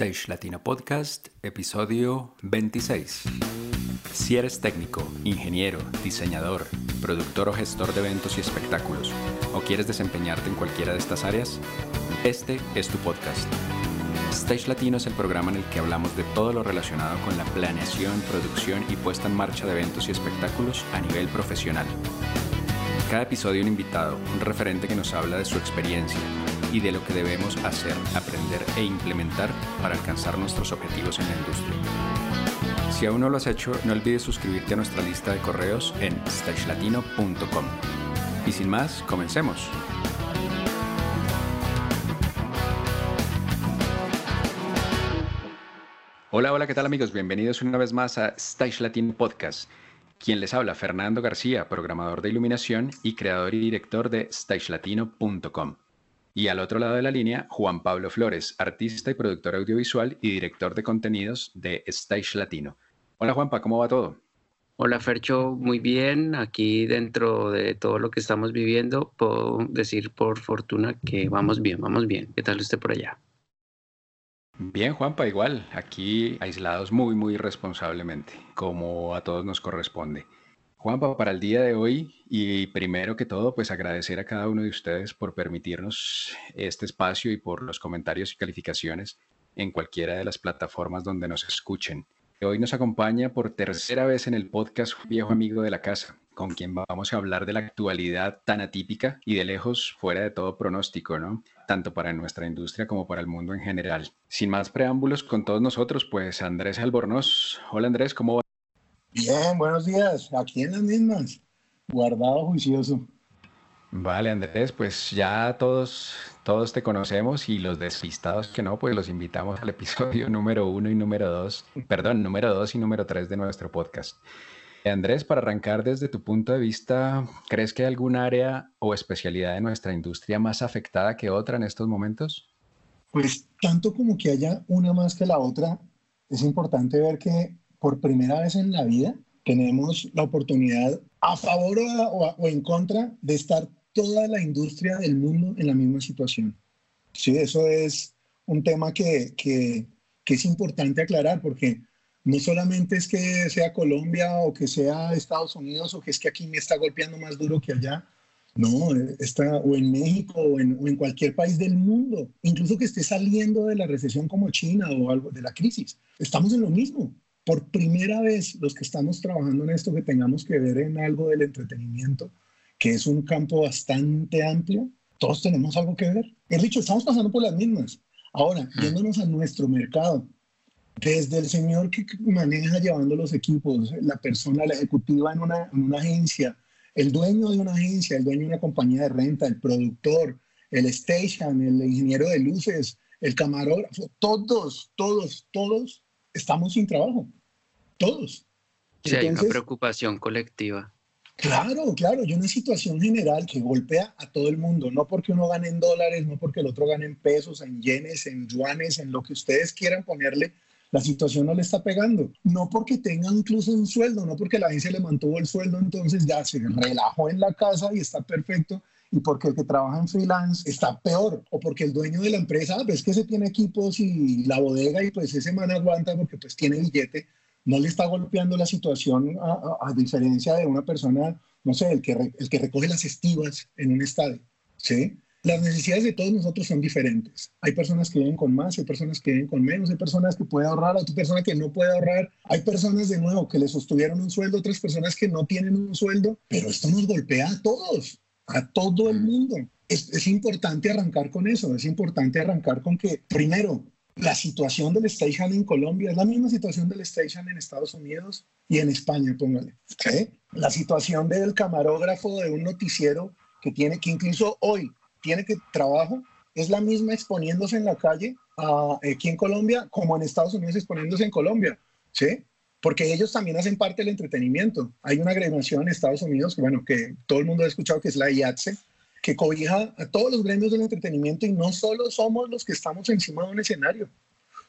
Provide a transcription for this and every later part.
Stage Latino Podcast, episodio 26. Si eres técnico, ingeniero, diseñador, productor o gestor de eventos y espectáculos, o quieres desempeñarte en cualquiera de estas áreas, este es tu podcast. Stage Latino es el programa en el que hablamos de todo lo relacionado con la planeación, producción y puesta en marcha de eventos y espectáculos a nivel profesional. Cada episodio un invitado, un referente que nos habla de su experiencia y de lo que debemos hacer, aprender e implementar para alcanzar nuestros objetivos en la industria. Si aún no lo has hecho, no olvides suscribirte a nuestra lista de correos en stagelatino.com. Y sin más, comencemos. Hola, hola, ¿qué tal amigos? Bienvenidos una vez más a Stage Latino Podcast. Quien les habla, Fernando García, programador de iluminación y creador y director de stagelatino.com. Y al otro lado de la línea, Juan Pablo Flores, artista y productor audiovisual y director de contenidos de Stage Latino. Hola Juanpa, ¿cómo va todo? Hola Fercho, muy bien. Aquí dentro de todo lo que estamos viviendo, puedo decir por fortuna que vamos bien, vamos bien. ¿Qué tal usted por allá? Bien, Juanpa, igual. Aquí aislados muy, muy responsablemente, como a todos nos corresponde. Juanpa, para el día de hoy y primero que todo, pues agradecer a cada uno de ustedes por permitirnos este espacio y por los comentarios y calificaciones en cualquiera de las plataformas donde nos escuchen. Hoy nos acompaña por tercera vez en el podcast viejo amigo de la casa, con quien vamos a hablar de la actualidad tan atípica y de lejos fuera de todo pronóstico, ¿no? Tanto para nuestra industria como para el mundo en general. Sin más preámbulos con todos nosotros, pues Andrés Albornoz. Hola Andrés, ¿cómo va? Bien, buenos días. Aquí en las mismas. Guardado juicioso. Vale, Andrés, pues ya todos, todos te conocemos y los despistados que no, pues los invitamos al episodio número uno y número dos, perdón, número dos y número tres de nuestro podcast. Andrés, para arrancar desde tu punto de vista, ¿crees que hay alguna área o especialidad de nuestra industria más afectada que otra en estos momentos? Pues tanto como que haya una más que la otra, es importante ver que por primera vez en la vida tenemos la oportunidad a favor o, en contra de estar toda la industria del mundo en la misma situación. Sí, eso es un tema que, que, que es importante aclarar porque no solamente es que sea Colombia o que sea Estados Unidos o que es que aquí me está golpeando más duro que allá. No, está o en México o en, o en, cualquier país del mundo, incluso que esté saliendo de la recesión como China o algo de la crisis. Estamos en lo mismo por primera vez los que estamos trabajando en esto, que tengamos que ver en algo del entretenimiento, que es un campo bastante amplio, todos tenemos algo que ver. Es dicho, estamos pasando por las mismas. Ahora, yéndonos a nuestro mercado, desde el señor que maneja llevando los equipos, la persona, la ejecutiva en una, en una agencia, el dueño de una agencia, el dueño de una compañía de renta, el productor, el station, el ingeniero de luces, el camarógrafo, todos, todos, todos estamos sin trabajo todos. Sí, hay una preocupación colectiva. Claro, claro, y una situación general que golpea a todo el mundo, no porque uno gane en dólares, no porque el otro gane en pesos, en yenes, en yuanes, en lo que ustedes quieran ponerle, la situación no le está pegando. No porque tenga incluso un sueldo, no porque la agencia le mantuvo el sueldo, entonces ya se relajó en la casa y está perfecto, y porque el que trabaja en freelance está peor, o porque el dueño de la empresa ves que se tiene equipos y la bodega y pues ese man aguanta porque pues tiene billete, no le está golpeando la situación a, diferencia de una persona, no sé, el que, el que recoge las estivas en un estadio, ¿sí? Las necesidades de todos nosotros son diferentes. Hay personas que viven con más, hay personas que viven con menos, hay personas que pueden ahorrar, hay personas que no pueden ahorrar, hay personas de nuevo que le sostuvieron un sueldo, otras personas que no tienen un sueldo, pero esto nos golpea a todos, a todo el mundo. Es, es importante arrancar con eso, es importante arrancar con que, primero, la situación del station en Colombia es la misma situación del station en Estados Unidos y en España, póngale. La situación del camarógrafo de un noticiero que tiene, que incluso hoy tiene que trabajo, es la misma exponiéndose en la calle aquí en Colombia como en Estados Unidos exponiéndose en Colombia, ¿sí? Porque ellos también hacen parte del entretenimiento. Hay una agremiación en Estados Unidos, que bueno, que todo el mundo ha escuchado que es la IATSE, que cobija a todos los gremios del entretenimiento y no solo somos los que estamos encima de un escenario,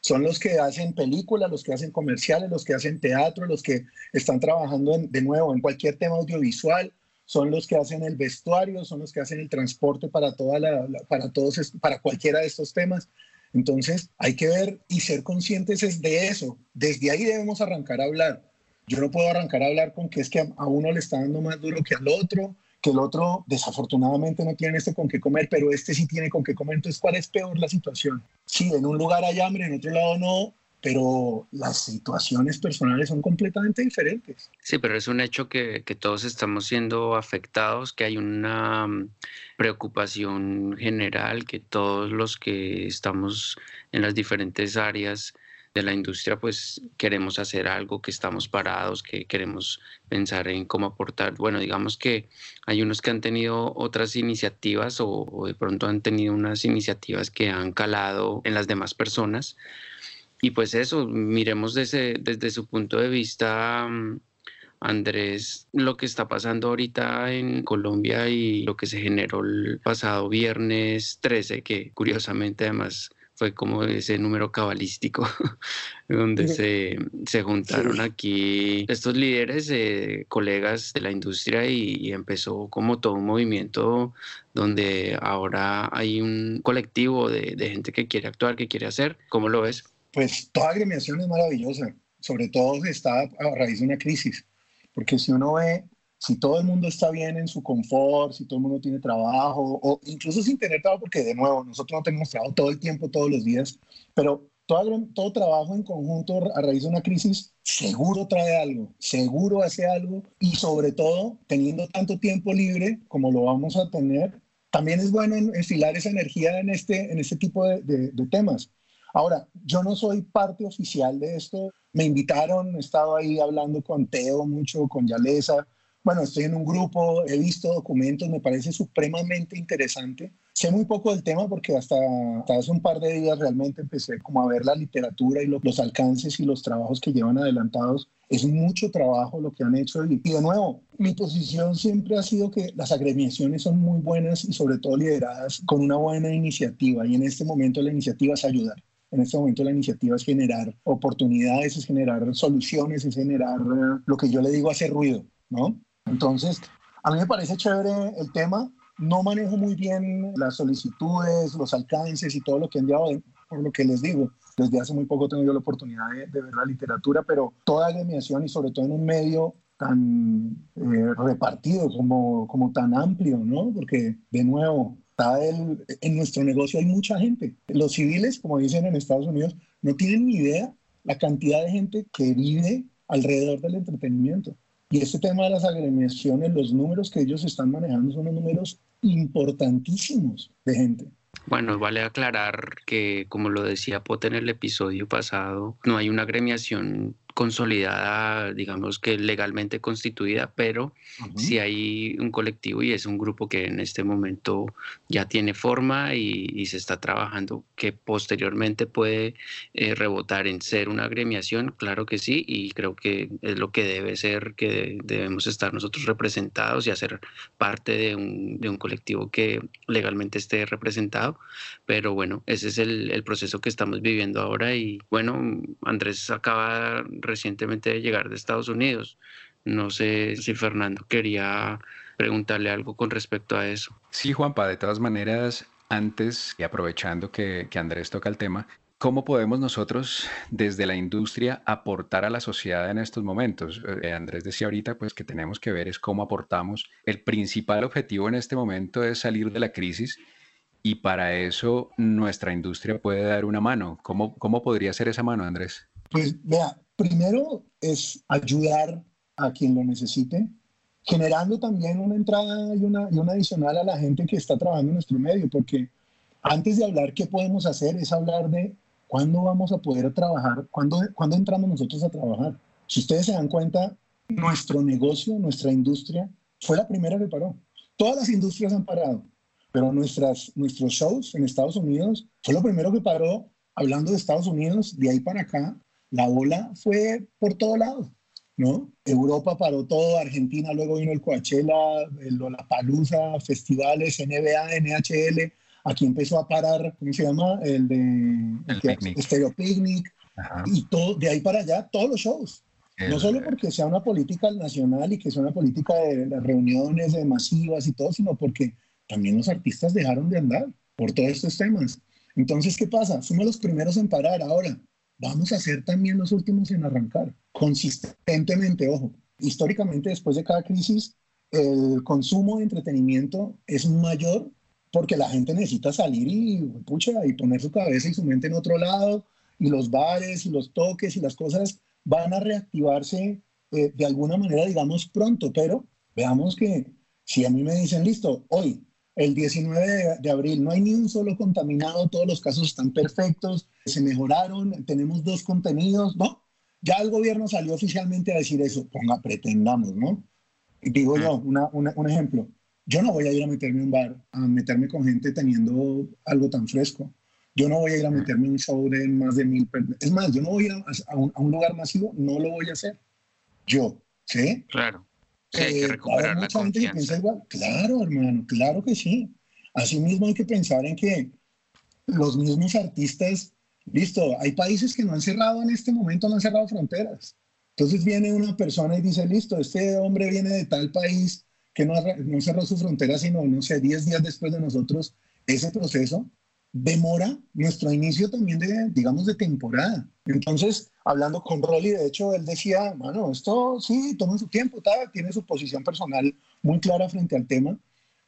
son los que hacen películas, los que hacen comerciales, los que hacen teatro, los que están trabajando de nuevo en cualquier tema audiovisual, son los que hacen el vestuario, son los que hacen el transporte para toda la, para todos para cualquiera de estos temas. Entonces hay que ver y ser conscientes de eso. Desde ahí debemos arrancar a hablar. Yo no puedo arrancar a hablar con que es que a uno le está dando más duro que al otro, que el otro desafortunadamente no tiene este con qué comer, pero este sí tiene con qué comer. Entonces, ¿cuál es peor la situación? Sí, en un lugar hay hambre, en otro lado no, pero las situaciones personales son completamente diferentes. Sí, pero es un hecho que, que, todos estamos siendo afectados, que hay una mm, preocupación general, que todos los que estamos en las diferentes áreas de la industria, pues queremos hacer algo, que estamos parados, que queremos pensar en cómo aportar. Bueno, digamos que hay unos que han tenido otras iniciativas o, o de pronto han tenido unas iniciativas que han calado en las demás personas y pues eso, miremos desde, desde su punto de vista, mm, Andrés, lo que está pasando ahorita en Colombia y lo que se generó el pasado viernes 13, que curiosamente además fue como ese número cabalístico, donde se, se, juntaron aquí estos líderes, eh, colegas de la industria y, y, empezó como todo un movimiento donde ahora hay un colectivo de, de gente que quiere actuar, que quiere hacer. ¿Cómo lo ves? pues toda agremiación es maravillosa, sobre todo si está a raíz de una crisis, porque si uno ve, si todo el mundo está bien en su confort, si todo el mundo tiene trabajo, o incluso sin tener trabajo, porque de nuevo, nosotros no tenemos trabajo todo el tiempo, todos los días, pero todo, todo trabajo en conjunto a raíz de una crisis seguro trae algo, seguro hace algo, y sobre todo, teniendo tanto tiempo libre como lo vamos a tener, también es bueno enfilar esa energía en este, en este tipo de, de temas Ahora, yo no soy parte oficial de esto. Me invitaron, he estado ahí hablando con Teo mucho, con Yalesa. Bueno, estoy en un grupo, he visto documentos, me parece supremamente interesante. Sé muy poco del tema porque hasta, hace un par de días realmente empecé como a ver la literatura y los alcances y los trabajos que llevan adelantados. Es mucho trabajo lo que han hecho y, y de nuevo, mi posición siempre ha sido que las agremiaciones son muy buenas y sobre todo lideradas con una buena iniciativa y en este momento la iniciativa es ayudar. En este momento la iniciativa es generar oportunidades, es generar soluciones, es generar eh, lo que yo le digo hacer ruido, ¿no? Entonces, a mí me parece chévere el tema. No manejo muy bien las solicitudes, los alcances y todo lo que han enviado, por lo que les digo. Desde hace muy poco tengo yo la oportunidad de, ver la literatura, pero toda agremiación y sobre todo en un medio tan eh, repartido como, como tan amplio, ¿no? Porque, de nuevo, en nuestro negocio hay mucha gente. Los civiles, como dicen en Estados Unidos, no tienen ni idea la cantidad de gente que vive alrededor del entretenimiento. Y este tema de las agremiaciones, los números que ellos están manejando son números importantísimos de gente. Bueno, vale aclarar que, como lo decía Pote en el episodio pasado, no hay una agremiación consolidada, digamos que legalmente constituida, pero si hay un colectivo y es un grupo que en este momento ya tiene forma y, se está trabajando, que posteriormente puede eh, rebotar en ser una agremiación, claro que sí, y creo que es lo que debe ser, que debemos estar nosotros representados y hacer parte de un, de un colectivo que legalmente esté representado, pero bueno, ese es el, el proceso que estamos viviendo ahora y bueno, Andrés acaba recientemente de llegar de Estados Unidos. No sé si Fernando quería preguntarle algo con respecto a eso. Sí, Juanpa, de todas maneras, antes y aprovechando que, que Andrés toca el tema, ¿Cómo podemos nosotros desde la industria aportar a la sociedad en estos momentos? Eh, Andrés decía ahorita pues que tenemos que ver es cómo aportamos. El principal objetivo en este momento es salir de la crisis y para eso nuestra industria puede dar una mano. ¿Cómo, cómo podría ser esa mano, Andrés? Pues vea, primero es ayudar a quien lo necesite, generando también una entrada y una, y una adicional a la gente que está trabajando en nuestro medio, porque antes de hablar qué podemos hacer es hablar de cuándo vamos a poder trabajar, cuándo, cuándo entramos nosotros a trabajar. Si ustedes se dan cuenta, nuestro negocio, nuestra industria, fue la primera que paró. Todas las industrias han parado, pero nuestras, nuestros shows en Estados Unidos fue lo primero que paró. Hablando de Estados Unidos, de ahí para acá, la ola fue por todo lado, ¿no? Europa paró todo, Argentina, luego vino el Coachella, el Lollapalooza, festivales, NBA, NHL, aquí empezó a parar, ¿cómo se llama? El de el picnic. Stereo Picnic, y todo, de ahí para allá, todos los shows. no solo porque sea una política nacional y que sea una política de las reuniones de masivas y todo, sino porque también los artistas dejaron de andar por todos estos temas. Entonces, ¿qué pasa? Somos los primeros en parar. Ahora, vamos a ser también los últimos en arrancar, consistentemente, ojo. Históricamente, después de cada crisis, el consumo de entretenimiento es mayor porque la gente necesita salir y, pucha, y poner su cabeza y su mente en otro lado, y los bares y los toques y las cosas van a reactivarse eh, de alguna manera, digamos, pronto, pero veamos que si a mí me dicen, listo, hoy, el 19 de, abril, no hay ni un solo contaminado, todos los casos están perfectos, se mejoraron, tenemos dos contenidos, ¿no? Ya el gobierno salió oficialmente a decir eso, ponga, pretendamos, ¿no? Digo yo, un ejemplo, yo no voy a ir a meterme en un bar, a meterme con gente teniendo algo tan fresco. Yo no voy a ir a meterme en un show de más de mil personas. Es más, yo no voy a ir a, un, lugar masivo, no lo voy a hacer. Yo, ¿sí? Claro. Sí, hay que eh, recuperar la confianza. igual. Claro, hermano, claro que sí. Asimismo hay que pensar en que los mismos artistas, listo, hay países que no han cerrado en este momento, no han cerrado fronteras. Entonces viene una persona y dice, listo, este hombre viene de tal país que no, no cerró su frontera, sino, no sé, 10 días después de nosotros, ese proceso demora nuestro inicio también de, digamos, de temporada. Entonces, hablando con Rolly, de hecho, él decía, bueno, esto sí, toma su tiempo, tiene su posición personal muy clara frente al tema,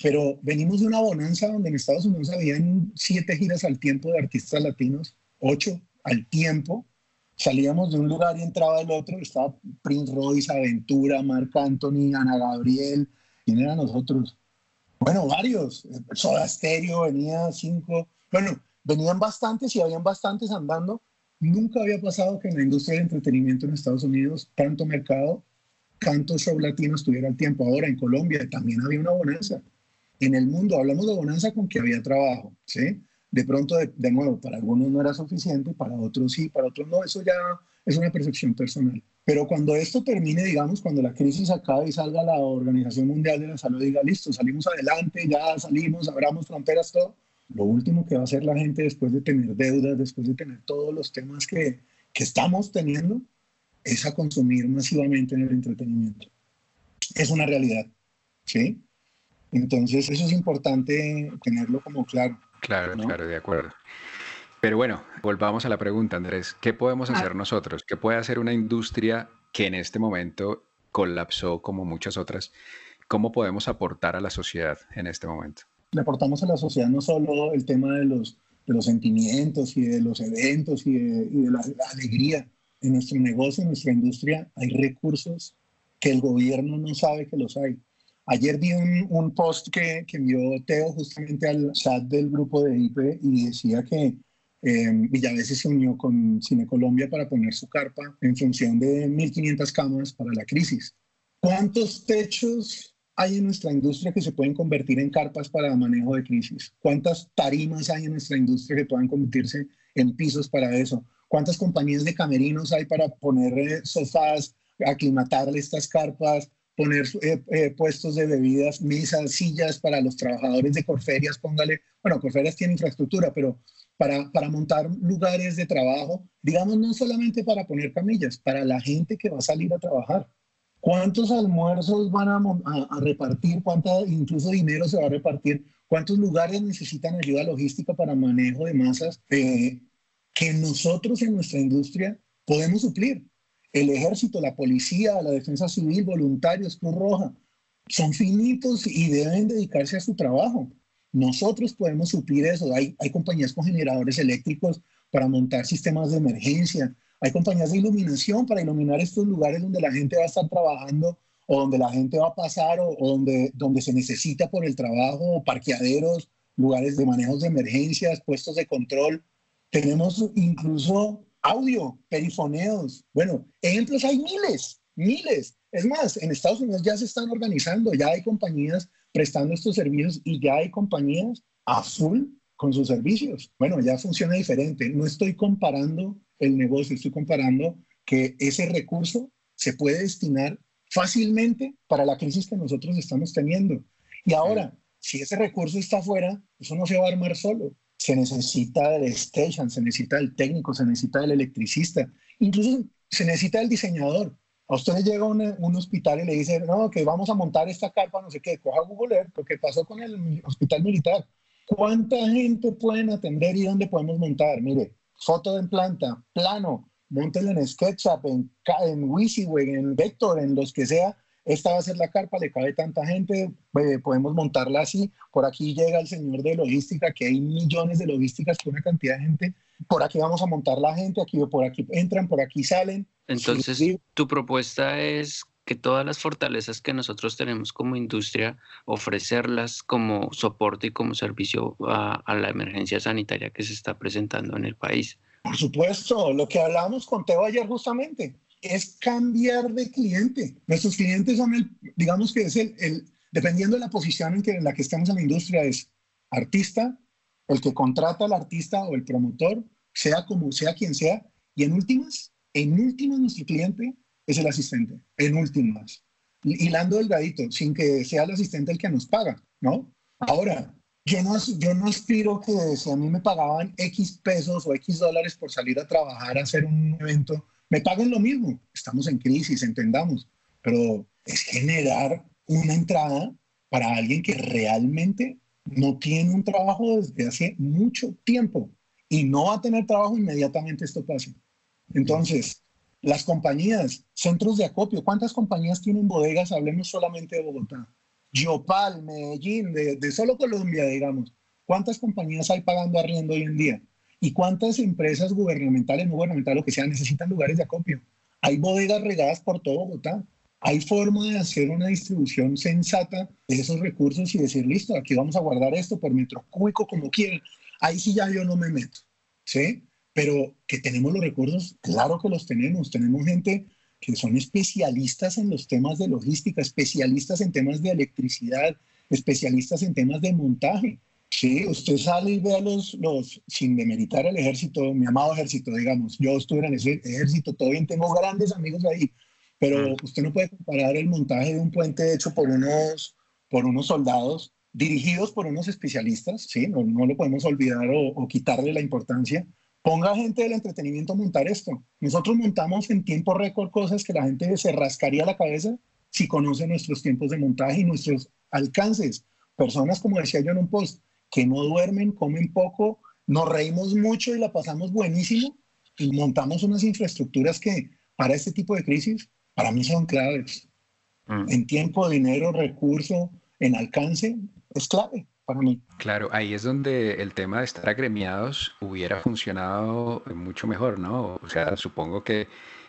pero venimos de una bonanza donde en Estados Unidos habían siete giras al tiempo de artistas latinos, ocho al tiempo. Salíamos de un lugar y entraba el otro, estaba Prince Royce, Aventura, Marc Anthony, Ana Gabriel, ¿quién eran nosotros? Bueno, varios. Soda Stereo venía cinco, bueno, venían bastantes y habían bastantes andando. Nunca había pasado que en la industria del entretenimiento en Estados Unidos, tanto mercado, tanto show latino estuviera al tiempo. Ahora en Colombia también había una bonanza. En el mundo hablamos de bonanza con que había trabajo, ¿sí? De pronto, de, de nuevo, para algunos no era suficiente, para otros sí, para otros no. Eso ya es una percepción personal. Pero cuando esto termine, digamos, cuando la crisis acabe y salga la Organización Mundial de la Salud diga, listo, salimos adelante, ya salimos, abramos fronteras, todo, lo último que va a hacer la gente después de tener deudas, después de tener todos los temas que, que estamos teniendo, es a consumir masivamente en el entretenimiento. Es una realidad, ¿sí? Entonces eso es importante tenerlo como claro. Claro, claro, de acuerdo. Pero bueno, volvamos a la pregunta, Andrés. ¿Qué podemos ah. hacer nosotros? ¿Qué puede hacer una industria que en este momento colapsó como muchas otras? ¿Cómo podemos aportar a la sociedad en este momento? Le aportamos a la sociedad no solo el tema de los, de los sentimientos y de los eventos y de, la, alegría. En nuestro negocio, en nuestra industria, hay recursos que el gobierno no sabe que los hay. Ayer vi un, un post que, que, envió Teo justamente al chat del grupo de IPE y decía que eh, Villaveses se unió con Cine Colombia para poner su carpa en función de 1.500 cámaras para la crisis. ¿Cuántos techos hay en nuestra industria que se pueden convertir en carpas para manejo de crisis? ¿Cuántas tarimas hay en nuestra industria que puedan convertirse en pisos para eso? ¿Cuántas compañías de camerinos hay para poner eh, sofás, aclimatarle estas carpas, poner eh, eh, puestos de bebidas, mesas, sillas para los trabajadores de Corferias? Póngale, bueno, Corferias tiene infraestructura, pero para, para montar lugares de trabajo, digamos, no solamente para poner camillas, para la gente que va a salir a trabajar. ¿Cuántos almuerzos van a, repartir? ¿Cuánto incluso dinero se va a repartir? ¿Cuántos lugares necesitan ayuda logística para manejo de masas eh, que nosotros en nuestra industria podemos suplir? El ejército, la policía, la defensa civil, voluntarios, Cruz Roja, son finitos y deben dedicarse a su trabajo. Nosotros podemos suplir eso. Hay, hay compañías con generadores eléctricos para montar sistemas de emergencia. Hay compañías de iluminación para iluminar estos lugares donde la gente va a estar trabajando o donde la gente va a pasar o, donde, donde se necesita por el trabajo, parqueaderos, lugares de manejos de emergencias, puestos de control. Tenemos incluso audio, perifoneos. Bueno, ejemplos hay miles, miles. Es más, en Estados Unidos ya se están organizando, ya hay compañías prestando estos servicios y ya hay compañías a full con sus servicios. Bueno, ya funciona diferente. No estoy comparando el negocio, estoy comparando que ese recurso se puede destinar fácilmente para la crisis que nosotros estamos teniendo. Y ahora, si ese recurso está afuera, eso no se va a armar solo. Se necesita del station, se necesita del técnico, se necesita del electricista, incluso se necesita el diseñador. A usted le llega un, un hospital y le dice, no, que vamos a montar esta carpa, no sé qué, coja Google Earth, lo que pasó con el hospital militar ¿Cuánta gente pueden atender y dónde podemos montar? Mire, foto en planta, plano, montenlo en SketchUp, en, en WYSIWYG, en Vector, en los que sea. Esta va a ser la carpa, le cabe tanta gente, eh, podemos montarla así. Por aquí llega el señor de logística, que hay millones de logísticas con una cantidad de gente. Por aquí vamos a montar la gente, aquí por aquí entran, por aquí salen. Entonces, tu propuesta es que todas las fortalezas que nosotros tenemos como industria, ofrecerlas como soporte y como servicio a, la emergencia sanitaria que se está presentando en el país. Por supuesto, lo que hablábamos con Teo ayer justamente, es cambiar de cliente. Nuestros clientes son el, digamos que es el, el dependiendo de la posición en, que, en la que estamos en la industria, es artista, el que contrata al artista o el promotor, sea como sea quien sea, y en últimas, en últimas nuestro cliente es el asistente, en últimas, hilando delgadito, sin que sea el asistente el que nos paga, ¿no? Ahora, yo no, yo no aspiro que si a mí me pagaban X pesos o X dólares por salir a trabajar a hacer un evento, me paguen lo mismo. Estamos en crisis, entendamos, pero es generar una entrada para alguien que realmente no tiene un trabajo desde hace mucho tiempo y no va a tener trabajo inmediatamente esto pase. Entonces, las compañías, centros de acopio, ¿cuántas compañías tienen bodegas? Hablemos solamente de Bogotá. Yopal, Medellín, de, solo Colombia, digamos. ¿Cuántas compañías hay pagando arriendo hoy en día? ¿Y cuántas empresas gubernamentales, no gubernamentales, lo que sea, necesitan lugares de acopio? Hay bodegas regadas por todo Bogotá. Hay forma de hacer una distribución sensata de esos recursos y decir, listo, aquí vamos a guardar esto por metro cúbico como quieran. Ahí sí ya yo no me meto. ¿Sí? Pero que tenemos los recursos, claro que los tenemos. Tenemos gente que son especialistas en los temas de logística, especialistas en temas de electricidad, especialistas en temas de montaje. Sí, usted sale y ve a los, los, sin demeritar al ejército, mi amado ejército, digamos, yo estuve en ese ejército, todavía tengo grandes amigos ahí, pero usted no puede comparar el montaje de un puente hecho por unos, por unos soldados, dirigidos por unos especialistas, ¿sí? No, no lo podemos olvidar o, o quitarle la importancia, Ponga gente del entretenimiento a montar esto. Nosotros montamos en tiempo récord cosas que la gente se rascaría la cabeza si conoce nuestros tiempos de montaje y nuestros alcances. Personas, como decía yo en un post, que no duermen, comen poco, nos reímos mucho y la pasamos buenísimo y montamos unas infraestructuras que para este tipo de crisis, para mí son claves. Mm. En tiempo, dinero, recurso, en alcance, es clave. Claro, ahí es donde el tema de estar agremiados hubiera funcionado mucho mejor, ¿no? O sea, supongo que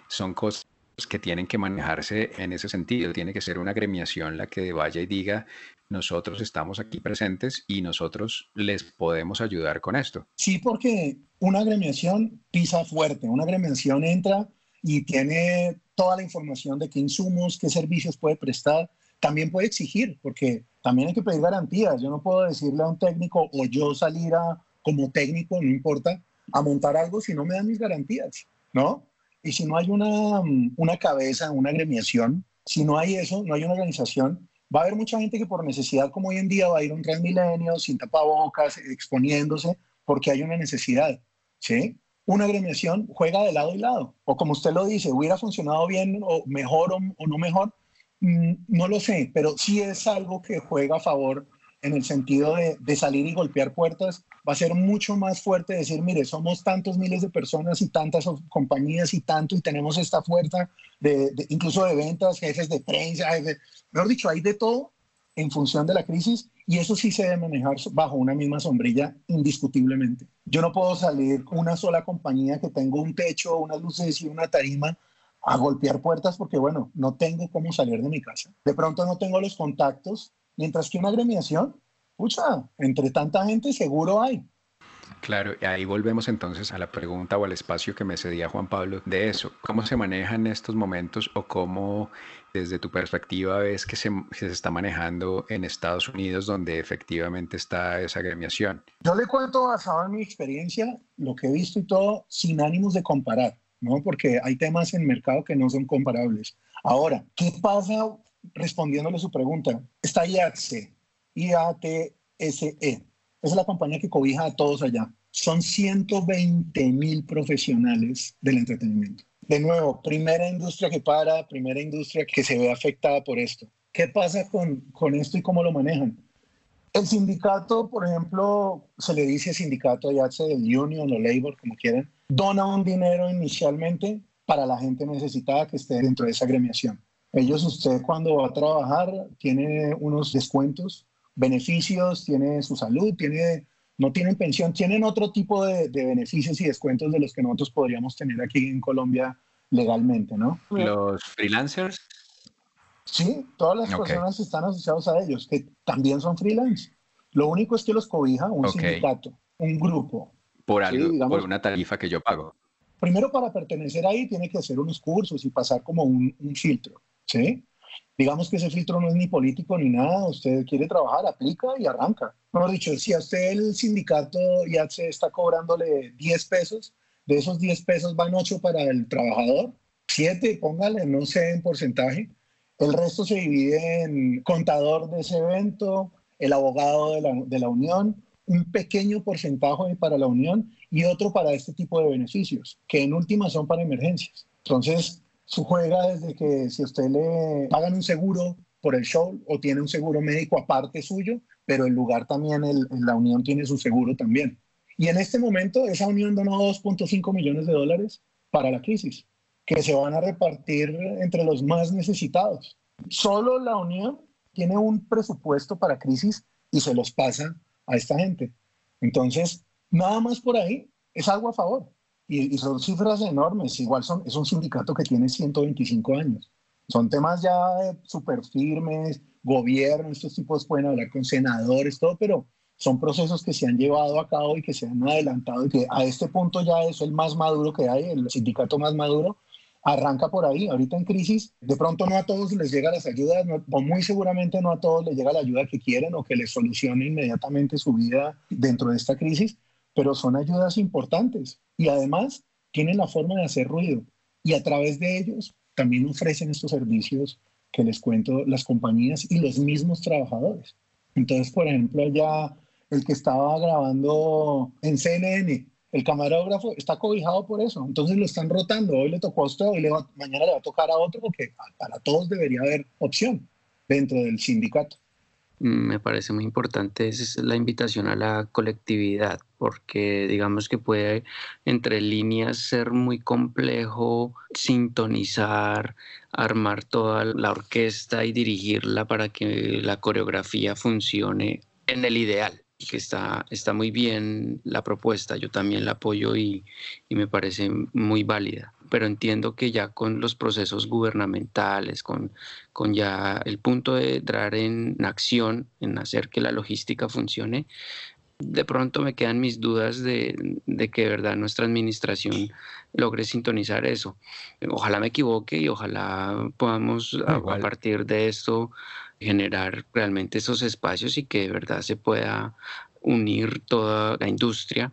son cosas que tienen que manejarse en ese sentido. Tiene que ser una agremiación la que vaya y diga, nosotros estamos aquí presentes y nosotros les podemos ayudar con esto. Sí, porque una agremiación pisa fuerte, una agremiación entra y tiene toda la información de qué insumos, qué servicios puede prestar, también puede exigir, porque también hay que pedir garantías. Yo no puedo decirle a un técnico o yo salir a, como técnico, no importa, a montar algo si no me dan mis garantías, ¿no? Y si no hay una, una cabeza, una agremiación, si no hay eso, no hay una organización, va a haber mucha gente que por necesidad, como hoy en día, va a ir a un Transmilenio sin tapabocas, exponiéndose, porque hay una necesidad, ¿sí? Una agremiación juega de lado y lado, o como usted lo dice, hubiera funcionado bien o mejor o no mejor, no lo sé, pero sí es algo que juega a favor en el sentido de, salir y golpear puertas. Va a ser mucho más fuerte decir, mire, somos tantos miles de personas y tantas compañías y tanto, y tenemos esta fuerza, de, incluso de ventas, jefes de prensa, mejor dicho, hay de todo en función de la crisis y eso sí se debe manejar bajo una misma sombrilla indiscutiblemente. Yo no puedo salir una sola compañía que tenga un techo, unas luces y una tarima a golpear puertas porque, bueno, no tengo cómo salir de mi casa. De pronto no tengo los contactos, mientras que una agremiación, pucha, entre tanta gente seguro hay. Claro, y ahí volvemos entonces a la pregunta o al espacio que me cedía Juan Pablo de eso. ¿Cómo se manejan estos momentos o cómo desde tu perspectiva ves que se, se, está manejando en Estados Unidos donde efectivamente está esa agremiación? Yo le cuento basado en mi experiencia, lo que he visto y todo, sin ánimos de comparar. ¿No? Porque hay temas en mercado que no son comparables. Ahora, ¿qué pasa respondiéndole su pregunta? Está IATSE, I-A-T-S-E. Es la compañía que cobija a todos allá. Son 120 mil profesionales del entretenimiento. De nuevo, primera industria que para, primera industria que se ve afectada por esto. ¿Qué pasa con, con esto y cómo lo manejan? El sindicato, por ejemplo, se le dice sindicato, ya sea el union o labor, como quieran, dona un dinero inicialmente para la gente necesitada que esté dentro de esa agremiación. Ellos, usted cuando va a trabajar, tiene unos descuentos, beneficios, tiene su salud, tiene, no tienen pensión, tienen otro tipo de, beneficios y descuentos de los que nosotros podríamos tener aquí en Colombia legalmente, ¿no? Los freelancers. Sí, todas las personas están asociadas a ellos, que también son freelance. Lo único es que los cobija un sindicato, un grupo. Por, algo, por una tarifa que yo pago. Primero, para pertenecer ahí, tiene que hacer unos cursos y pasar como un, un filtro. ¿sí? Digamos que ese filtro no es ni político ni nada, usted quiere trabajar, aplica y arranca. Mejor dicho, si a usted el sindicato ya se está cobrándole 10 pesos, de esos 10 pesos van 8 para el trabajador, 7, póngale, no sé en porcentaje, el resto se divide en contador de ese evento, el abogado de la, unión, un pequeño porcentaje para la unión y otro para este tipo de beneficios, que en última son para emergencias. Entonces, su juega desde que si usted le pagan un seguro por el show o tiene un seguro médico aparte suyo, pero el lugar también, el, la unión tiene su seguro también. Y en este momento esa unión donó 2.5 millones de dólares para la crisis, que se van a repartir entre los más necesitados. Solo la unión tiene un presupuesto para crisis y se los pasa a esta gente. Entonces, nada más por ahí es algo a favor y, son cifras enormes. Igual son, es un sindicato que tiene 125 años. Son temas ya súper firmes, gobierno, estos tipos pueden hablar con senadores, todo, pero son procesos que se han llevado a cabo y que se han adelantado y que a este punto ya es el más maduro que hay, el sindicato más maduro, arranca por ahí. Ahorita en crisis, de pronto no a todos les llega las ayudas, o muy seguramente no a todos les llega la ayuda que quieren o que les solucione inmediatamente su vida dentro de esta crisis, pero son ayudas importantes y además tienen la forma de hacer ruido y a través de ellos también ofrecen estos servicios que les cuento las compañías y los mismos trabajadores. Entonces, por ejemplo, ya el que estaba grabando en CNN, el camarógrafo está cobijado por eso. Entonces lo están rotando. Hoy le tocó a usted, hoy le mañana le va a tocar a otro, porque para todos debería haber opción dentro del sindicato me parece muy importante es la invitación a la colectividad, porque digamos que puede entre líneas ser muy complejo sintonizar, armar toda la orquesta y dirigirla para que la coreografía funcione en el ideal que está, está muy bien la propuesta, yo también la apoyo y, y, me parece muy válida, pero entiendo que ya con los procesos gubernamentales, con, con ya el punto de entrar en acción, en hacer que la logística funcione, de pronto me quedan mis dudas de, de, que de verdad nuestra administración logre sintonizar eso. Ojalá me equivoque y ojalá podamos a, a, partir de esto generar realmente esos espacios y que de verdad se pueda unir toda la industria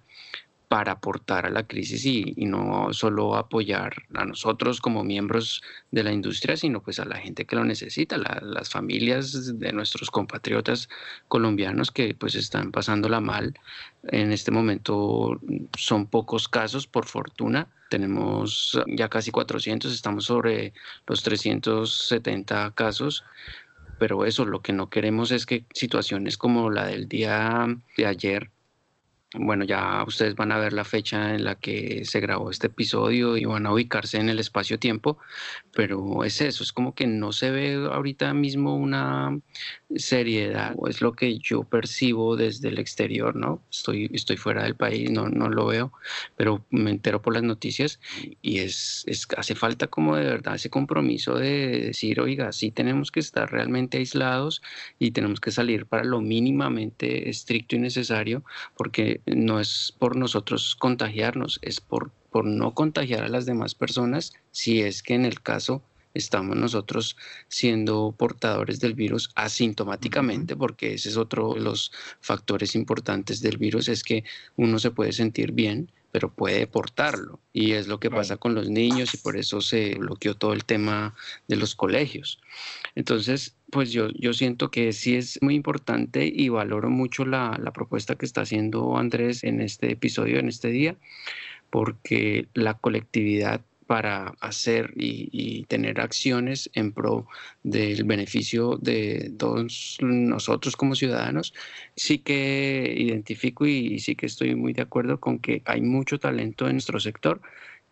para aportar a la crisis y, no solo apoyar a nosotros como miembros de la industria, sino pues a la gente que lo necesita, las familias de nuestros compatriotas colombianos que pues están pasándola mal. En este momento son pocos casos, por fortuna. Tenemos ya casi 400, estamos sobre los 370 casos pero eso lo que no queremos es que situaciones como la del día de ayer bueno, ya ustedes van a ver la fecha en la que se grabó este episodio y van a ubicarse en el espacio-tiempo, pero es eso, es como que no se ve ahorita mismo una seriedad, o es lo que yo percibo desde el exterior, ¿no? Estoy, estoy fuera del país, no, no lo veo, pero me entero por las noticias y es, es, hace falta como de verdad ese compromiso de decir, oiga, sí tenemos que estar realmente aislados y tenemos que salir para lo mínimamente estricto y necesario, porque no es por nosotros contagiarnos, es por, por no contagiar a las demás personas si es que en el caso estamos nosotros siendo portadores del virus asintomáticamente, porque ese es otro de los factores importantes del virus, es que uno se puede sentir bien, pero puede portarlo. Y es lo que pasa con los niños y por eso se bloqueó todo el tema de los colegios. Entonces, pues yo, yo siento que sí es muy importante y valoro mucho la, la propuesta que está haciendo Andrés en este episodio, en este día, porque la colectividad para hacer y, tener acciones en pro del beneficio de todos nosotros como ciudadanos, sí que identifico y, sí que estoy muy de acuerdo con que hay mucho talento en nuestro sector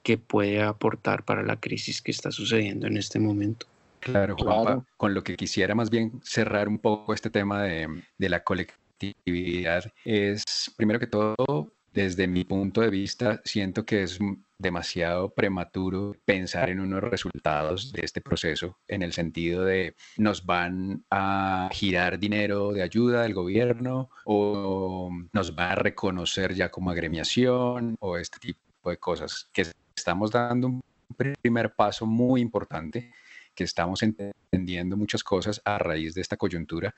que puede aportar para la crisis que está sucediendo en este momento. Claro, Juanpa, con lo que quisiera más bien cerrar un poco este tema de, de la colectividad es, primero que todo, desde mi punto de vista, siento que es demasiado prematuro pensar en unos resultados de este proceso en el sentido de nos van a girar dinero de ayuda del gobierno o nos va a reconocer ya como agremiación o este tipo de cosas que estamos dando un primer paso muy importante que estamos entendiendo muchas cosas a raíz de esta coyuntura.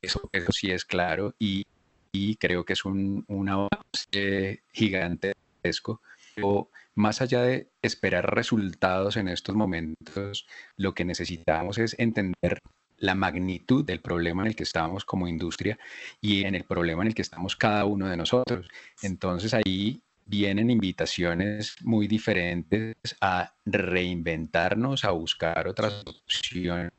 Eso, eso sí es claro y, y creo que es un, un avance gigantesco. O más allá de esperar resultados en estos momentos, lo que necesitamos es entender la magnitud del problema en el que estamos como industria y en el problema en el que estamos cada uno de nosotros. Entonces ahí vienen invitaciones muy diferentes a reinventarnos, a buscar otras opciones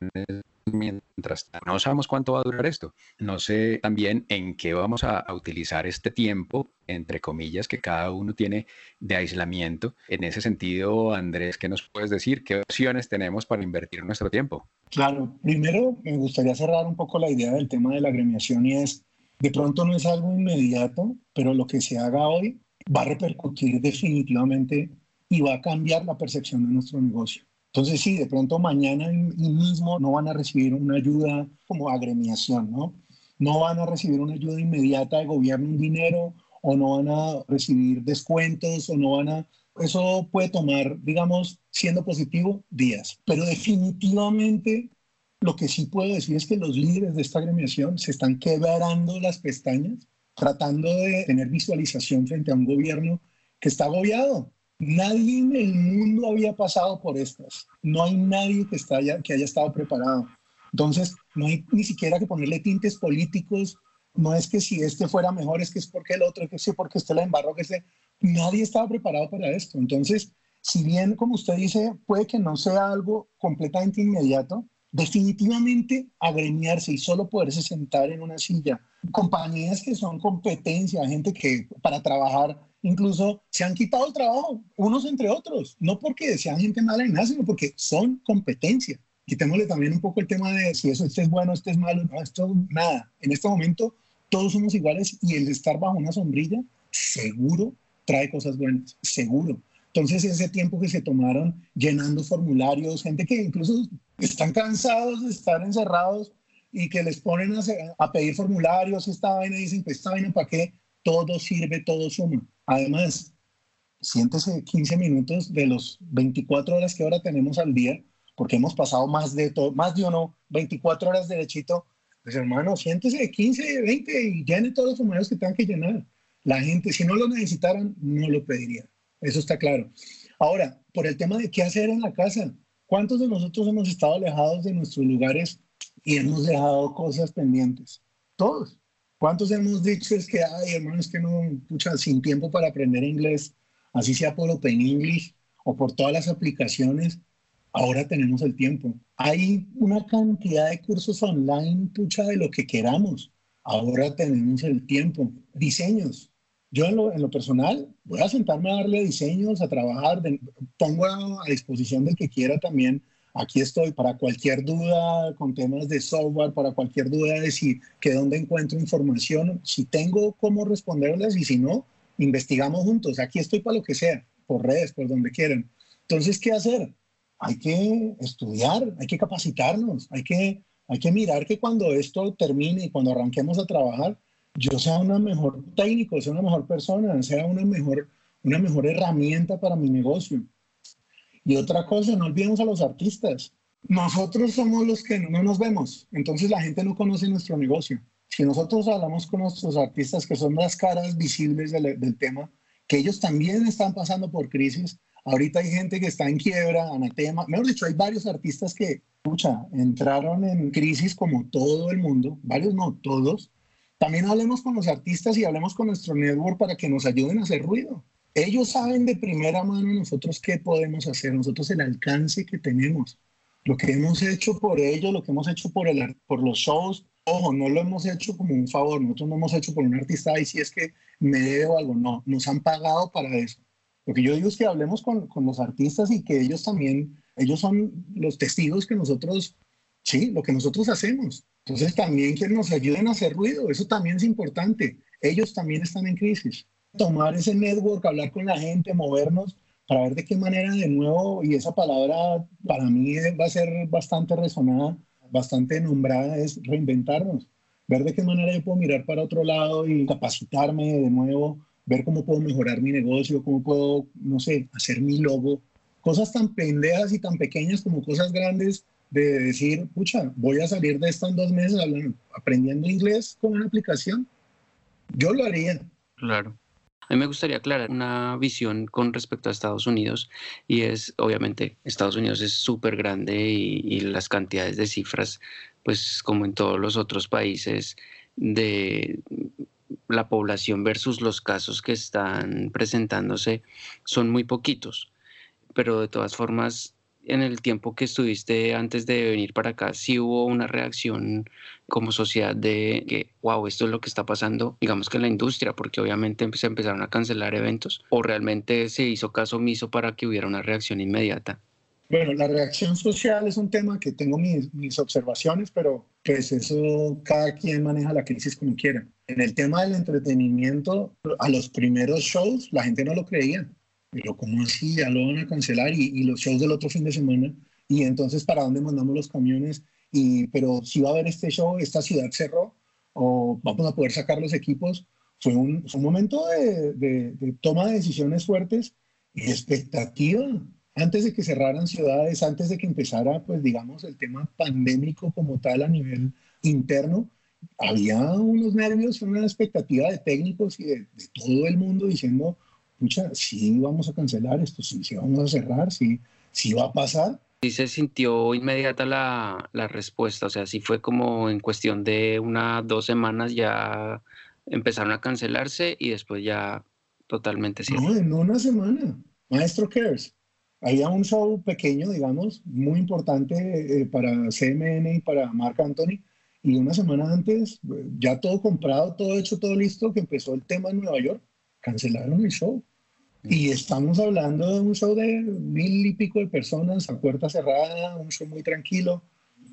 mientras no sabemos cuánto va a durar esto. No sé también en qué vamos a, utilizar este tiempo, entre comillas, que cada uno tiene de aislamiento. En ese sentido, Andrés, ¿qué nos puedes decir? ¿Qué opciones tenemos para invertir nuestro tiempo? Claro, primero me gustaría cerrar un poco la idea del tema de la agremiación y es, de pronto no es algo inmediato, pero lo que se haga hoy va a repercutir definitivamente y va a cambiar la percepción de nuestro negocio. Entonces, sí, de pronto mañana mismo no van a recibir una ayuda como agremiación, ¿no? No van a recibir una ayuda inmediata de gobierno, un dinero, o no van a recibir descuentos, o no van a... Eso puede tomar, digamos, siendo positivo, días. Pero definitivamente lo que sí puedo decir es que los líderes de esta agremiación se están quebrando las pestañas, tratando de tener visualización frente a un gobierno que está agobiado, Nadie en el mundo había pasado por estas. No hay nadie que, está que haya estado preparado. Entonces, no hay ni siquiera que ponerle tintes políticos. No es que si este fuera mejor, es que es porque el otro, que es porque este la embarró, que este. Nadie estaba preparado para esto. Entonces, si bien, como usted dice, puede que no sea algo completamente inmediato, definitivamente agremiarse y solo poderse sentar en una silla. Compañías que son competencia, gente que para trabajar incluso se han quitado el trabajo unos entre otros, no porque sean gente mala en nada, sino porque son competencia. Quitémosle también un poco el tema de si eso este es bueno, este es malo, no, esto nada. En este momento todos somos iguales y el estar bajo una sombrilla seguro trae cosas buenas, seguro. Entonces ese tiempo que se tomaron llenando formularios, gente que incluso están cansados de estar encerrados y que les ponen a, a pedir formularios, esta vaina, dicen, pues esta vaina, ¿para qué? Todo sirve, todo suma. Además, siéntese 15 minutos de los 24 horas que ahora tenemos al día, porque hemos pasado más de todo, más de uno, 24 horas derechito. Pues hermano, siéntese 15, 20 y llene todos los formularios que tengan que llenar. La gente, si no lo necesitaran, no lo pediría. Eso está claro. Ahora, por el tema de qué hacer en la casa, ¿cuántos de nosotros hemos estado alejados de nuestros lugares y hemos dejado cosas pendientes? Todos. ¿Cuántos hemos dicho es que, ay, hermano, es que no, pucha, sin tiempo para aprender inglés, así sea por Open English o por todas las aplicaciones, ahora tenemos el tiempo. Hay una cantidad de cursos online, pucha, de lo que queramos. Ahora tenemos el tiempo. Diseños. Yo en lo, en lo personal voy a sentarme a darle diseños, a trabajar, pongo a disposición del que quiera también Aquí estoy para cualquier duda con temas de software, para cualquier duda de si que dónde encuentro información, si tengo cómo responderles y si no, investigamos juntos. Aquí estoy para lo que sea, por redes, por donde quieran. Entonces, ¿qué hacer? Hay que estudiar, hay que capacitarnos, hay que, hay que mirar que cuando esto termine y cuando arranquemos a trabajar, yo sea una mejor técnico, sea una mejor persona, sea una mejor, una mejor herramienta para mi negocio. Y otra cosa, no olvidemos a los artistas. Nosotros somos los que no nos vemos, entonces la gente no conoce nuestro negocio. Si nosotros hablamos con nuestros artistas, que son las caras visibles del, tema, que ellos también están pasando por crisis, ahorita hay gente que está en quiebra, anatema, mejor dicho, hay varios artistas que, escucha, entraron en crisis como todo el mundo, varios no, todos. También hablemos con los artistas y hablemos con nuestro network para que nos ayuden a hacer ruido Ellos saben de primera mano nosotros qué podemos hacer, nosotros el alcance que tenemos, lo que hemos hecho por ellos, lo que hemos hecho por, el, por los shows. Ojo, no lo hemos hecho como un favor, nosotros no hemos hecho por un artista y si es que me debo algo, no, nos han pagado para eso. Lo que yo digo es que hablemos con, con los artistas y que ellos también, ellos son los testigos que nosotros, sí, lo que nosotros hacemos. Entonces también que nos ayuden a hacer ruido, eso también es importante. Ellos también están en crisis tomar ese network, hablar con la gente, movernos para ver de qué manera de nuevo, y esa palabra para mí va a ser bastante resonada, bastante nombrada, es reinventarnos, ver de qué manera yo puedo mirar para otro lado y capacitarme de nuevo, ver cómo puedo mejorar mi negocio, cómo puedo, no sé, hacer mi logo, cosas tan pendejas y tan pequeñas como cosas grandes de decir, pucha, voy a salir de esto en dos meses aprendiendo inglés con una aplicación. Yo lo haría. Claro. A mí me gustaría aclarar una visión con respecto a Estados Unidos y es, obviamente, Estados Unidos es súper grande y, las cantidades de cifras, pues como en todos los otros países, de la población versus los casos que están presentándose son muy poquitos. Pero de todas formas, en el tiempo que estuviste antes de venir para acá, sí hubo una reacción como sociedad de que, wow, esto es lo que está pasando, digamos que en la industria, porque obviamente se empezaron a cancelar eventos, o realmente se hizo caso omiso para que hubiera una reacción inmediata? Bueno, la reacción social es un tema que tengo mis, mis observaciones, pero pues eso cada quien maneja la crisis como quiera. En el tema del entretenimiento, a los primeros shows la gente no lo creía pero ¿cómo así? Ya lo van a cancelar y, los shows del otro fin de semana. Y entonces, ¿para dónde mandamos los camiones? Y, pero si va a haber este show, esta ciudad cerró, o vamos a poder sacar los equipos. Fue un, un momento de, de, toma de decisiones fuertes y expectativa. Antes de que cerraran ciudades, antes de que empezara, pues digamos, el tema pandémico como tal a nivel interno, había unos nervios, una expectativa de técnicos y de, de todo el mundo diciendo, escucha, sí vamos a cancelar esto, sí, sí vamos a cerrar, sí, sí va a pasar. Sí se sintió inmediata la, la respuesta, o sea, sí fue como en cuestión de unas dos semanas ya empezaron a cancelarse y después ya totalmente sí. No, en una semana. Maestro Cares. Había un show pequeño, digamos, muy importante eh, para CMN y para Marc Anthony. Y una semana antes, ya todo comprado, todo hecho, todo listo, que empezó el tema en Nueva York, cancelaron el show. Y estamos hablando de un show de mil y pico de personas a puerta cerrada, un show muy tranquilo.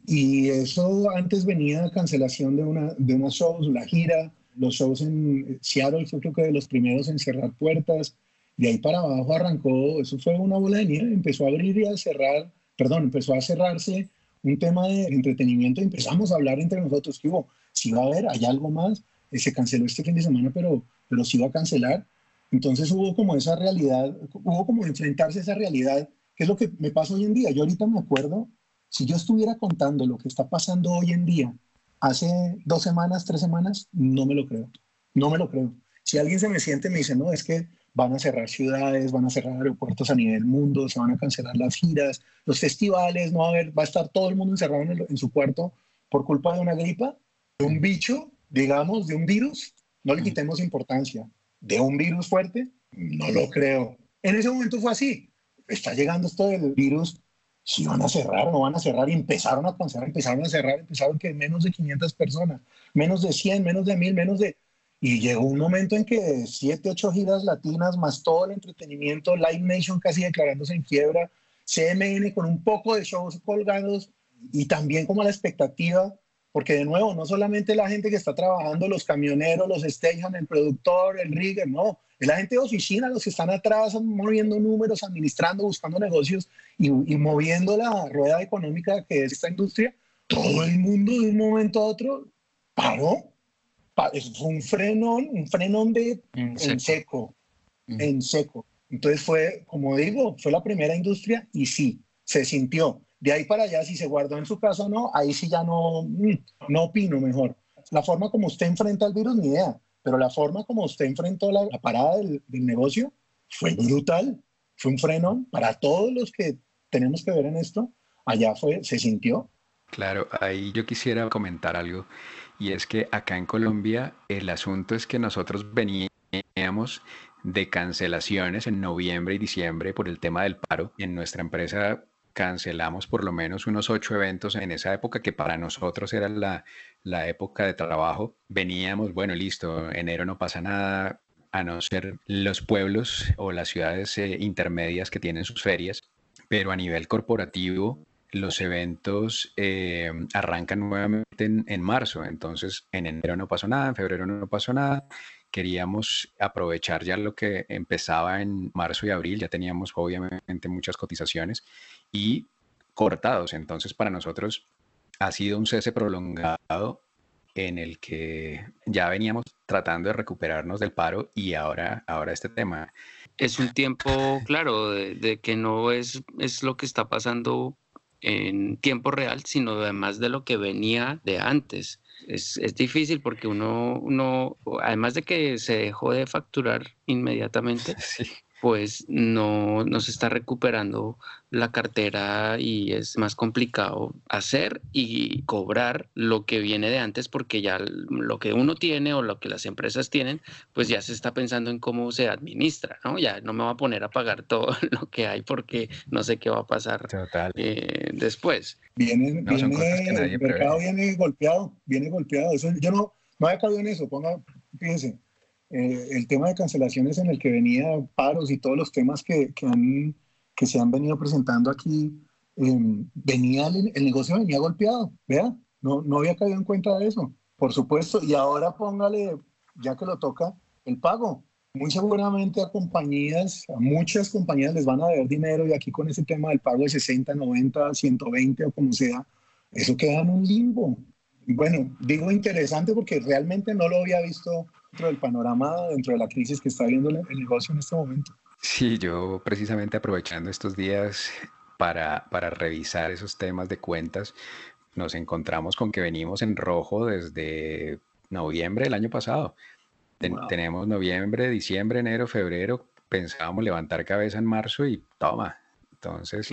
Y eso antes venía cancelación de una, de unos shows, la gira, los shows en Seattle fue creo que de los primeros en cerrar puertas. De ahí para abajo arrancó, eso fue una bola de nieve, empezó a abrir y a cerrar, perdón, empezó a cerrarse un tema de entretenimiento. Empezamos a hablar entre nosotros que hubo, si va a haber, hay algo más. Eh, se canceló este fin de semana, pero, pero sí va a cancelar. Entonces hubo como esa realidad, hubo como enfrentarse a esa realidad, que es lo que me pasa hoy en día. Yo ahorita me acuerdo, si yo estuviera contando lo que está pasando hoy en día, hace dos semanas, tres semanas, no me lo creo. No me lo creo. Si alguien se me siente y me dice, no, es que van a cerrar ciudades, van a cerrar aeropuertos a nivel mundo, se van a cancelar las giras, los festivales, no va a haber, va a estar todo el mundo encerrado en, en su cuarto por culpa de una gripa, de un bicho, digamos, de un virus, no le quitemos importancia de un virus fuerte? No lo creo. En ese momento fue así. Está llegando esto del virus, si van a cerrar, no van a cerrar, y empezaron a cancelar, empezaron a cerrar, empezaron que menos de 500 personas, menos de 100, menos de 1000, menos de... Y llegó un momento en que siete, ocho giras latinas, más todo el entretenimiento, Live Nation casi declarándose en quiebra, CMN con un poco de shows colgados y también como la expectativa porque de nuevo, no solamente la gente que está trabajando, los camioneros, los stations, el productor, el rigger, no, es la gente de oficina, los que están atrás moviendo números, administrando, buscando negocios y, moviendo la rueda económica que es esta industria. Todo el mundo de un momento a otro paró. Fue un frenón, un frenón de, en seco, en seco. Entonces fue, como digo, fue la primera industria y sí, se sintió. De ahí para allá, si se guardó en su casa o no, ahí sí ya no, mm, no opino mejor. La forma como usted enfrenta el virus, ni idea, pero la forma como usted enfrentó la, parada del, negocio fue brutal. Fue un freno para todos los que tenemos que ver en esto. Allá fue, se sintió. Claro, ahí yo quisiera comentar algo. Y es que acá en Colombia el asunto es que nosotros veníamos de cancelaciones en noviembre y diciembre por el tema del paro. En nuestra empresa cancelamos por lo menos unos ocho eventos en esa época que para nosotros era la, la época de trabajo. Veníamos, bueno, listo, enero no pasa nada, a no ser los pueblos o las ciudades eh, intermedias que tienen sus ferias, pero a nivel corporativo los eventos eh, arrancan nuevamente en, marzo, entonces en enero no pasó nada, en febrero no pasó nada, queríamos aprovechar ya lo que empezaba en marzo y abril, ya teníamos obviamente muchas cotizaciones y cortados, entonces para nosotros ha sido un cese prolongado en el que ya veníamos tratando de recuperarnos del paro y ahora, ahora este tema. Es un tiempo, claro, de, que no es, es lo que está pasando en tiempo real, sino además de lo que venía de antes. Es, es difícil porque uno, uno, además de que se dejó de facturar inmediatamente, sí pues no, no se está recuperando la cartera y es más complicado hacer y cobrar lo que viene de antes porque ya lo que uno tiene o lo que las empresas tienen, pues ya se está pensando en cómo se administra, ¿no? Ya no me va a poner a pagar todo lo que hay porque no sé qué va a pasar eh, después. Viene, viene el mercado viene golpeado, viene golpeado. Eso, yo no, no había caído en eso, ponga, fíjense eh, el tema de cancelaciones en el que venía paros y todos los temas que, que, han, que se han venido presentando aquí, em, venía el, negocio venía golpeado, vea, no, no había caído en cuenta de eso, por supuesto, y ahora póngale, ya que lo toca, el pago. Muy seguramente a compañías, a muchas compañías les van a deber dinero y aquí con ese tema del pago de 60, 90, 120 o como sea, eso queda en un limbo. Bueno, digo interesante porque realmente no lo había visto dentro del panorama, dentro de la crisis que está viendo el, negocio en este momento. Sí, yo precisamente aprovechando estos días para, para revisar esos temas de cuentas, nos encontramos con que venimos en rojo desde noviembre del año pasado. Tenemos noviembre, diciembre, enero, febrero. Pensábamos levantar cabeza en marzo y toma, entonces,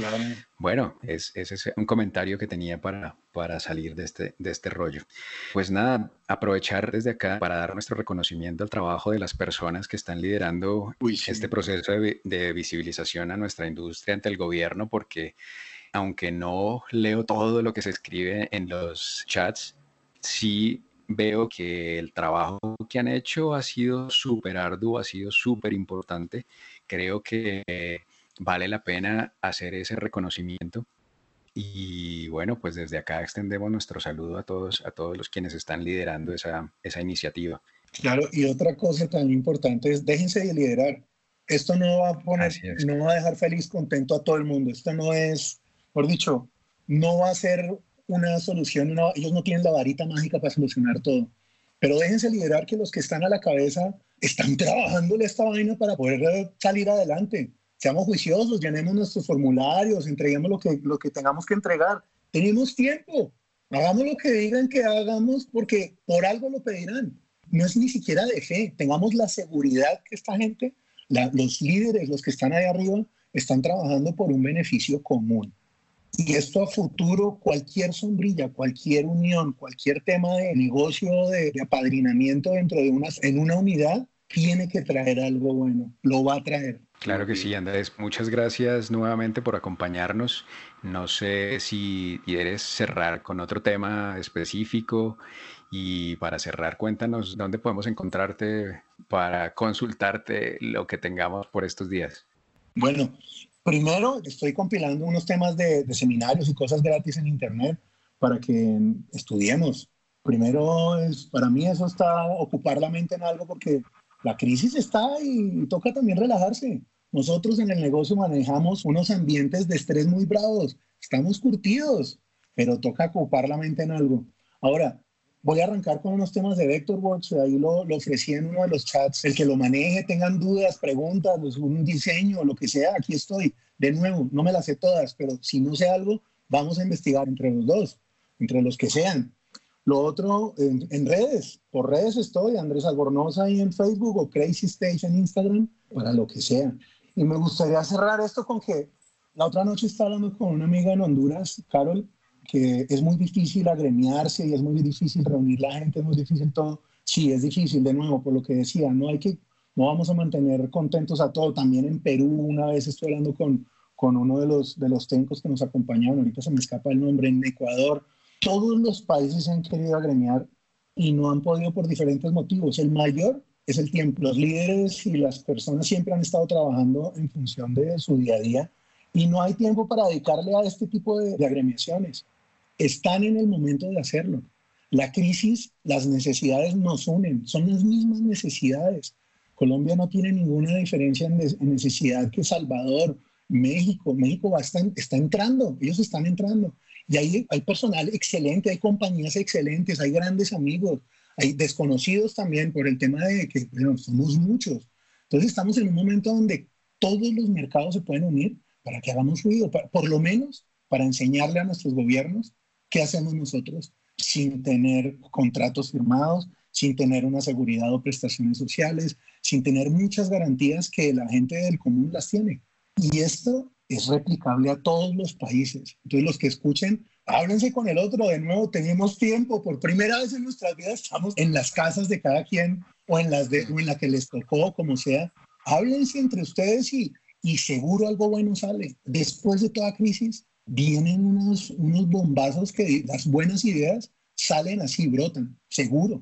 bueno, es, ese es un comentario que tenía para, para salir de este, de este rollo. Pues nada, aprovechar desde acá para dar nuestro reconocimiento al trabajo de las personas que están liderando este proceso de, de visibilización a nuestra industria ante el gobierno, porque aunque no leo todo lo que se escribe en los chats, sí veo que el trabajo que han hecho ha sido súper arduo, ha sido súper importante. Creo que vale la pena hacer ese reconocimiento. Y bueno, pues desde acá extendemos nuestro saludo a todos, a todos los quienes están liderando esa, esa iniciativa. Claro, y otra cosa tan importante es déjense de liderar. Esto no va a poner, no va a dejar feliz, contento a todo el mundo. Esto no es, por dicho, no va a ser una solución, ellos no tienen la varita mágica para solucionar todo. Pero déjense liderar que los que están a la cabeza están trabajándole esta vaina para poder salir adelante seamos juiciosos, llenemos nuestros formularios, entreguemos lo que, lo que tengamos que entregar. Tenemos tiempo, hagamos lo que digan que hagamos porque por algo lo pedirán. No es ni siquiera de fe, tengamos la seguridad que esta gente, los líderes, los que están ahí arriba, están trabajando por un beneficio común. Y esto a futuro, cualquier sombrilla, cualquier unión, cualquier tema de negocio, de, de apadrinamiento dentro de una, en una unidad, tiene que traer algo bueno, lo va a traer. Claro que sí, Andrés. Muchas gracias nuevamente por acompañarnos. No sé si quieres cerrar con otro tema específico y para cerrar, cuéntanos dónde podemos encontrarte para consultarte lo que tengamos por estos días. Bueno, primero estoy compilando unos temas de, seminarios y cosas gratis en Internet para que estudiemos. Primero, es, para mí eso está ocupar la mente en algo porque la crisis está y toca también relajarse. Nosotros en el negocio manejamos unos ambientes de estrés muy bravos, estamos curtidos, pero toca ocupar la mente en algo. Ahora, voy a arrancar con unos temas de Vectorworks, ahí lo, lo ofrecí en uno de los chats, el que lo maneje, tengan dudas, preguntas, pues, un diseño, lo que sea, aquí estoy. De nuevo, no me las sé todas, pero si no sé algo, vamos a investigar entre los dos, entre los que sean. Lo otro, en, redes, por redes estoy, Andrés Albornoz ahí en Facebook o Crazy Stage en Instagram, para lo que sea. Y me gustaría cerrar esto con que la otra noche estaba hablando con una amiga en Honduras, Carol, que es muy difícil agremiarse y es muy difícil reunir la gente, es muy difícil todo. Sí, es difícil, de nuevo, por lo que decía, no hay que, no vamos a mantener contentos a todos. También en Perú, una vez estoy hablando con, con uno de los, de los técnicos que nos acompañaban, ahorita se me escapa el nombre, en Ecuador, todos los países se han querido agremiar y no han podido por diferentes motivos. El mayor es el tiempo. Los líderes y las personas siempre han estado trabajando en función de su día a día y no hay tiempo para dedicarle a este tipo de, agremiaciones. Están en el momento de hacerlo. La crisis, las necesidades nos unen, son las mismas necesidades. Colombia no tiene ninguna diferencia en, necesidad que Salvador, México. México está entrando, ellos están entrando. Y hay, hay personal excelente, hay compañías excelentes, hay grandes amigos, hay desconocidos también por el tema de que somos muchos. Entonces estamos en un momento donde todos los mercados se pueden unir para que hagamos ruido, por lo menos para enseñarle a nuestros gobiernos qué hacemos nosotros sin tener contratos firmados, sin tener una seguridad o prestaciones sociales, sin tener muchas garantías que la gente del común las tiene. Y esto es replicable a todos los países. Entonces los que escuchen, háblense con el otro. De nuevo, tenemos tiempo. Por primera vez en nuestras vidas estamos en las casas de cada quien o en, las de, o en la que les tocó, como sea. Háblense entre ustedes y, y seguro algo bueno sale. Después de toda crisis, vienen unos, unos bombazos que las buenas ideas salen así, brotan, seguro.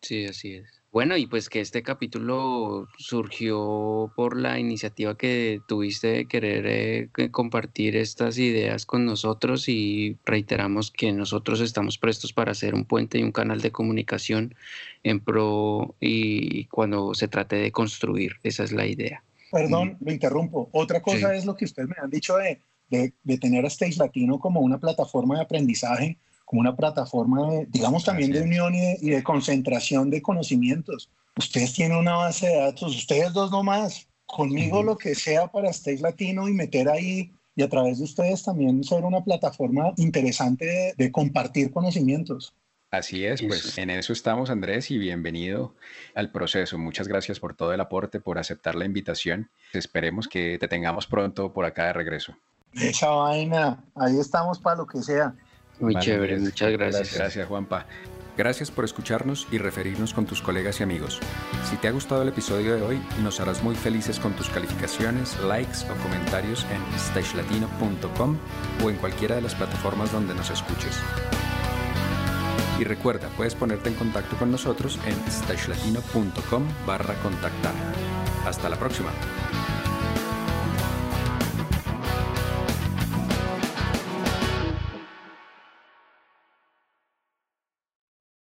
Sí, así es. Bueno, y pues que este capítulo surgió por la iniciativa que tuviste de querer eh, compartir estas ideas con nosotros y reiteramos que nosotros estamos prestos para hacer un puente y un canal de comunicación en pro y cuando se trate de construir, esa es la idea. Perdón, me interrumpo. Otra cosa es lo que ustedes me han dicho de, de, de tener a Stage Latino como una plataforma de aprendizaje como una plataforma, digamos, también de unión y de, concentración de conocimientos. Ustedes tienen una base de datos, ustedes dos nomás, conmigo lo que sea para Stage Latino y meter ahí y a través de ustedes también ser una plataforma interesante de, compartir conocimientos. Así es, pues en eso estamos Andrés y bienvenido al proceso. Muchas gracias por todo el aporte, por aceptar la invitación. Esperemos que te tengamos pronto por acá de regreso. Esa vaina, ahí estamos para lo que sea. Muy chévere, muchas gracias. Gracias, Juanpa. Gracias por escucharnos y referirnos con tus colegas y amigos. Si te ha gustado el episodio de hoy, nos harás muy felices con tus calificaciones, likes o comentarios en stagelatino.com o en cualquiera de las plataformas donde nos escuches. Y recuerda, puedes ponerte en contacto con nosotros en stagelatino.com barra contactar. Hasta la próxima.